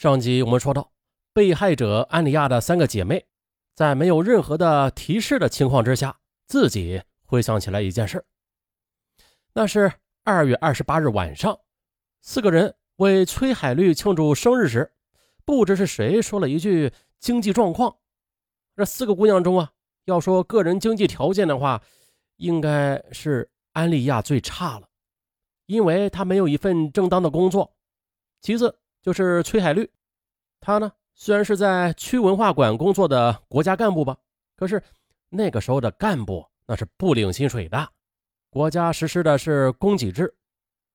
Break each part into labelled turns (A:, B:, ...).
A: 上集我们说到，被害者安里亚的三个姐妹，在没有任何的提示的情况之下，自己回想起来一件事那是二月二十八日晚上，四个人为崔海绿庆祝生日时，不知是谁说了一句经济状况。这四个姑娘中啊，要说个人经济条件的话，应该是安利亚最差了，因为她没有一份正当的工作。其次。就是崔海绿，他呢虽然是在区文化馆工作的国家干部吧，可是那个时候的干部那是不领薪水的，国家实施的是供给制，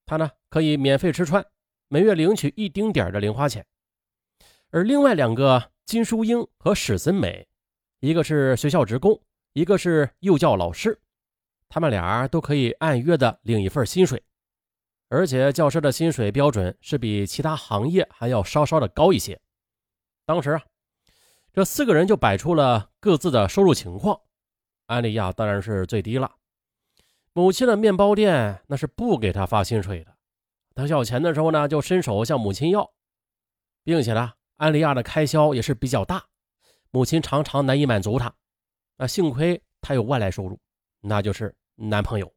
A: 他呢可以免费吃穿，每月领取一丁点的零花钱。而另外两个金淑英和史森美，一个是学校职工，一个是幼教老师，他们俩都可以按月的领一份薪水。而且教师的薪水标准是比其他行业还要稍稍的高一些。当时啊，这四个人就摆出了各自的收入情况。安利亚当然是最低了。母亲的面包店那是不给他发薪水的，他要钱的时候呢，就伸手向母亲要，并且呢，安利亚的开销也是比较大，母亲常常难以满足他。啊，幸亏他有外来收入，那就是男朋友。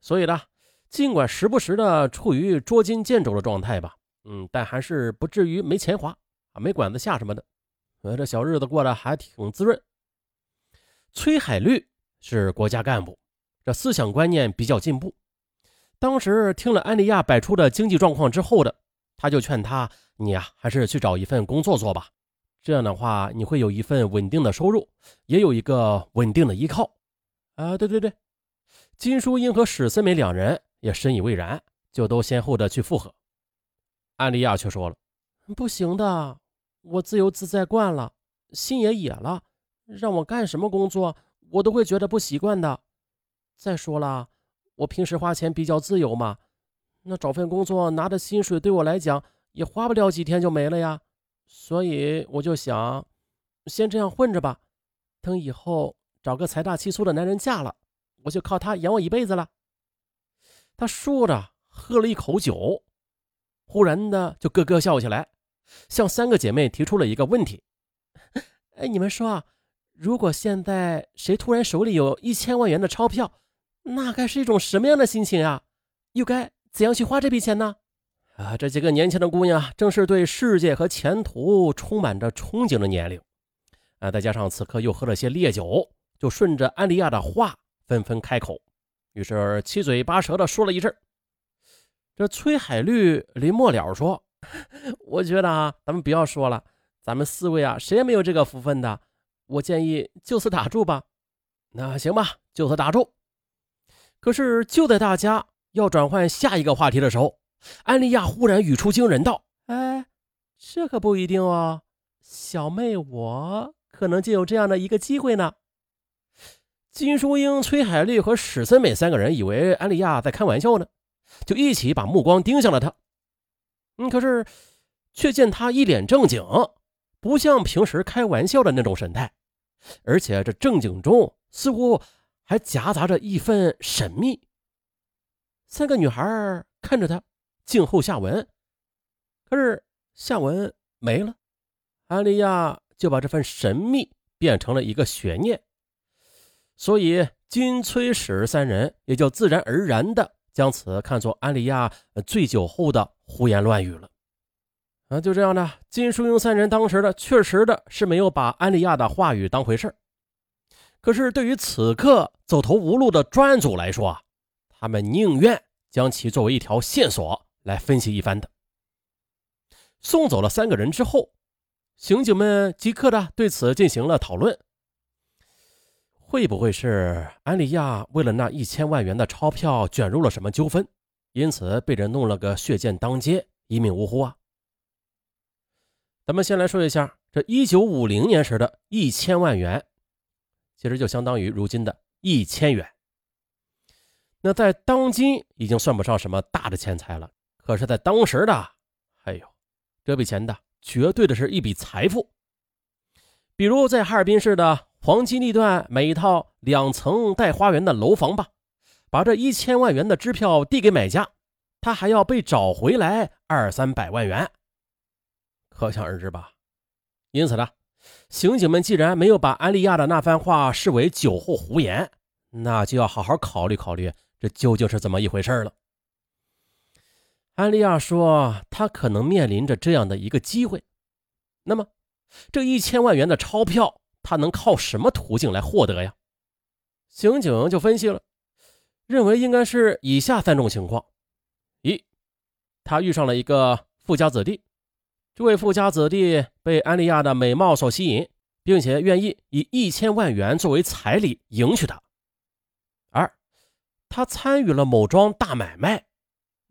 A: 所以呢。尽管时不时的处于捉襟见肘的状态吧，嗯，但还是不至于没钱花啊，没管子下什么的，呃，这小日子过得还挺滋润。崔海绿是国家干部，这思想观念比较进步。当时听了安利亚摆出的经济状况之后的，他就劝他：“你呀，还是去找一份工作做吧，这样的话你会有一份稳定的收入，也有一个稳定的依靠。”啊，对对对，金淑英和史思美两人。也深以为然，就都先后的去附和。安利亚却说了：“不行的，我自由自在惯了，心也野了，让我干什么工作，我都会觉得不习惯的。再说了，我平时花钱比较自由嘛，那找份工作拿的薪水对我来讲也花不了几天就没了呀。所以我就想，先这样混着吧，等以后找个财大气粗的男人嫁了，我就靠他养我一辈子了。”他说着，喝了一口酒，忽然的就咯咯笑起来，向三个姐妹提出了一个问题：“ 哎，你们说啊，如果现在谁突然手里有一千万元的钞票，那该是一种什么样的心情啊？又该怎样去花这笔钱呢？”啊，这几个年轻的姑娘正是对世界和前途充满着憧憬的年龄，啊，再加上此刻又喝了些烈酒，就顺着安利亚的话纷纷开口。于是七嘴八舌的说了一阵这崔海绿临末了说：“ 我觉得啊，咱们不要说了，咱们四位啊，谁也没有这个福分的。我建议就此打住吧。那行吧，就此打住。可是就在大家要转换下一个话题的时候，安利亚忽然语出惊人，道：‘哎，这可不一定哦，小妹我可能就有这样的一个机会呢。’”金淑英、崔海丽和史森美三个人以为安利亚在开玩笑呢，就一起把目光盯向了他。嗯，可是却见他一脸正经，不像平时开玩笑的那种神态，而且这正经中似乎还夹杂着一份神秘。三个女孩看着他，静候下文。可是下文没了，安利亚就把这份神秘变成了一个悬念。所以，金崔史三人也就自然而然的将此看作安利亚醉酒后的胡言乱语了。啊，就这样的，金淑英三人当时的确实的是没有把安利亚的话语当回事可是，对于此刻走投无路的专案组来说啊，他们宁愿将其作为一条线索来分析一番的。送走了三个人之后，刑警们即刻的对此进行了讨论。会不会是安利亚为了那一千万元的钞票卷入了什么纠纷，因此被人弄了个血溅当街，一命呜呼啊？咱们先来说一下，这一九五零年时的一千万元，其实就相当于如今的一千元。那在当今已经算不上什么大的钱财了，可是，在当时的，哎呦，这笔钱的绝对的是一笔财富。比如在哈尔滨市的。黄金地段买一套两层带花园的楼房吧，把这一千万元的支票递给买家，他还要被找回来二三百万元。可想而知吧。因此呢，刑警们既然没有把安利亚的那番话视为酒后胡言，那就要好好考虑考虑，这究竟是怎么一回事了。安利亚说，他可能面临着这样的一个机会，那么这一千万元的钞票，他能靠什么途径来获得呀？刑警就分析了，认为应该是以下三种情况：一，他遇上了一个富家子弟，这位富家子弟被安利亚的美貌所吸引，并且愿意以一千万元作为彩礼迎娶她；二，他参与了某桩大买卖，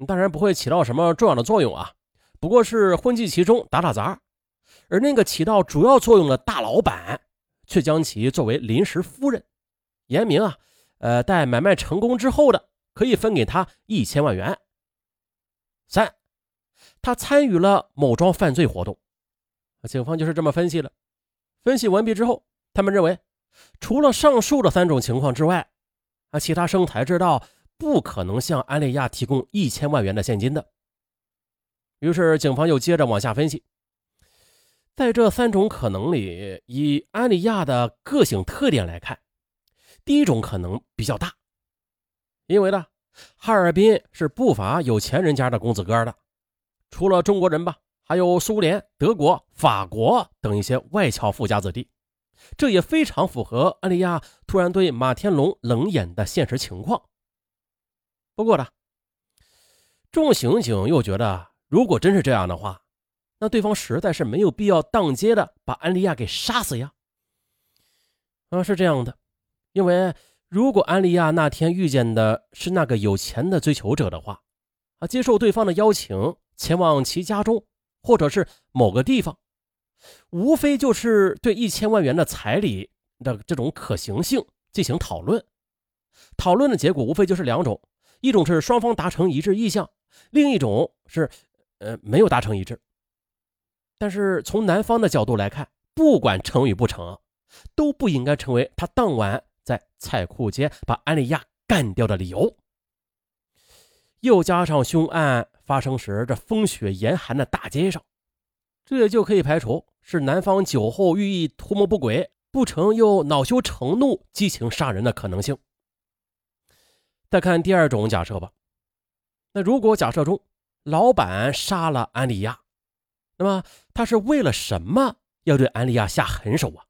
A: 当然不会起到什么重要的作用啊，不过是混迹其中打打杂，而那个起到主要作用的大老板却将其作为临时夫人。言明啊，呃，待买卖成功之后的，可以分给他一千万元。三，他参与了某桩犯罪活动，警方就是这么分析的。分析完毕之后，他们认为，除了上述的三种情况之外，啊，其他生财之道不可能向安利亚提供一千万元的现金的。于是，警方又接着往下分析，在这三种可能里，以安利亚的个性特点来看。第一种可能比较大，因为呢，哈尔滨是不乏有钱人家的公子哥的，除了中国人吧，还有苏联、德国、法国等一些外侨富家子弟，这也非常符合安利亚突然对马天龙冷眼的现实情况。不过呢，众刑警又觉得，如果真是这样的话，那对方实在是没有必要当街的把安利亚给杀死呀。啊，是这样的。因为如果安利亚那天遇见的是那个有钱的追求者的话，啊，接受对方的邀请前往其家中或者是某个地方，无非就是对一千万元的彩礼的这种可行性进行讨论。讨论的结果无非就是两种：一种是双方达成一致意向，另一种是呃没有达成一致。但是从男方的角度来看，不管成与不成，都不应该成为他当晚。在菜库街把安利亚干掉的理由，又加上凶案发生时这风雪严寒的大街上，这也就可以排除是男方酒后寓意图谋不轨，不成又恼羞成怒激情杀人的可能性。再看第二种假设吧，那如果假设中老板杀了安利亚，那么他是为了什么要对安利亚下狠手啊？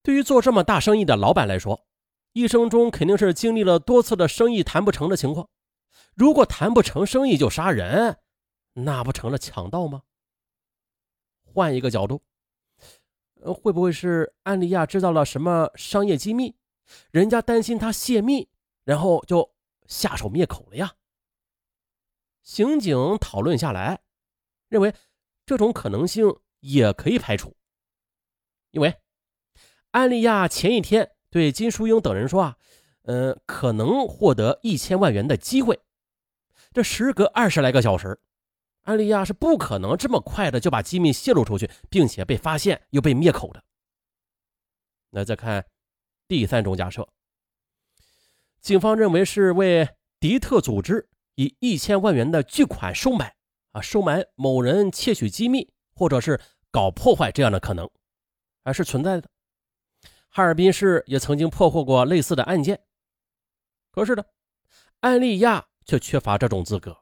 A: 对于做这么大生意的老板来说，一生中肯定是经历了多次的生意谈不成的情况。如果谈不成生意就杀人，那不成了强盗吗？换一个角度，会不会是安利亚知道了什么商业机密，人家担心他泄密，然后就下手灭口了呀？刑警讨论下来，认为这种可能性也可以排除，因为。安利亚前一天对金淑英等人说：“啊，呃，可能获得一千万元的机会。这时隔二十来个小时，安利亚是不可能这么快的就把机密泄露出去，并且被发现又被灭口的。那再看第三种假设，警方认为是为敌特组织以一千万元的巨款收买啊，收买某人窃取机密，或者是搞破坏这样的可能，还是存在的。”哈尔滨市也曾经破获过类似的案件，可是呢，安利亚却缺乏这种资格。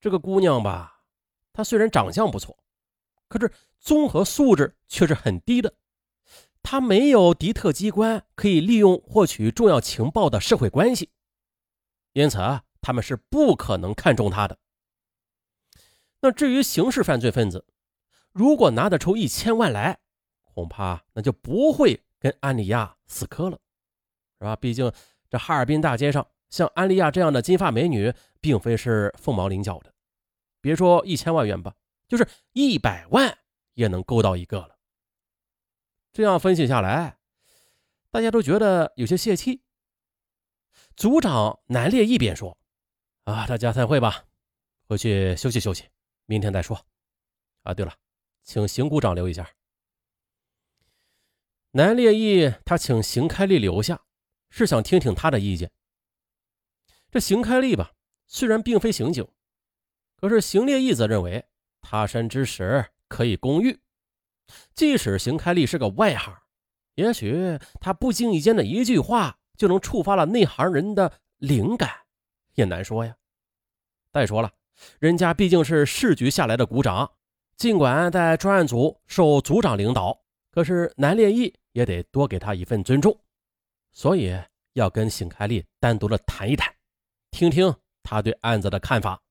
A: 这个姑娘吧，她虽然长相不错，可是综合素质却是很低的。她没有敌特机关可以利用获取重要情报的社会关系，因此啊，他们是不可能看中她的。那至于刑事犯罪分子，如果拿得出一千万来，恐怕那就不会。跟安利亚死磕了，是吧？毕竟这哈尔滨大街上，像安利亚这样的金发美女，并非是凤毛麟角的。别说一千万元吧，就是一百万也能勾到一个了。这样分析下来，大家都觉得有些泄气。组长南烈一边说：“啊，大家散会吧，回去休息休息，明天再说。啊，对了，请邢股长留一下。”南烈义他请邢开利留下，是想听听他的意见。这邢开利吧，虽然并非刑警，可是邢烈义则认为他山之石可以攻玉。即使邢开利是个外行，也许他不经意间的一句话就能触发了内行人的灵感，也难说呀。再说了，人家毕竟是市局下来的股长，尽管在专案组受组长领导，可是南烈义也得多给他一份尊重，所以要跟邢开利单独的谈一谈，听听他对案子的看法。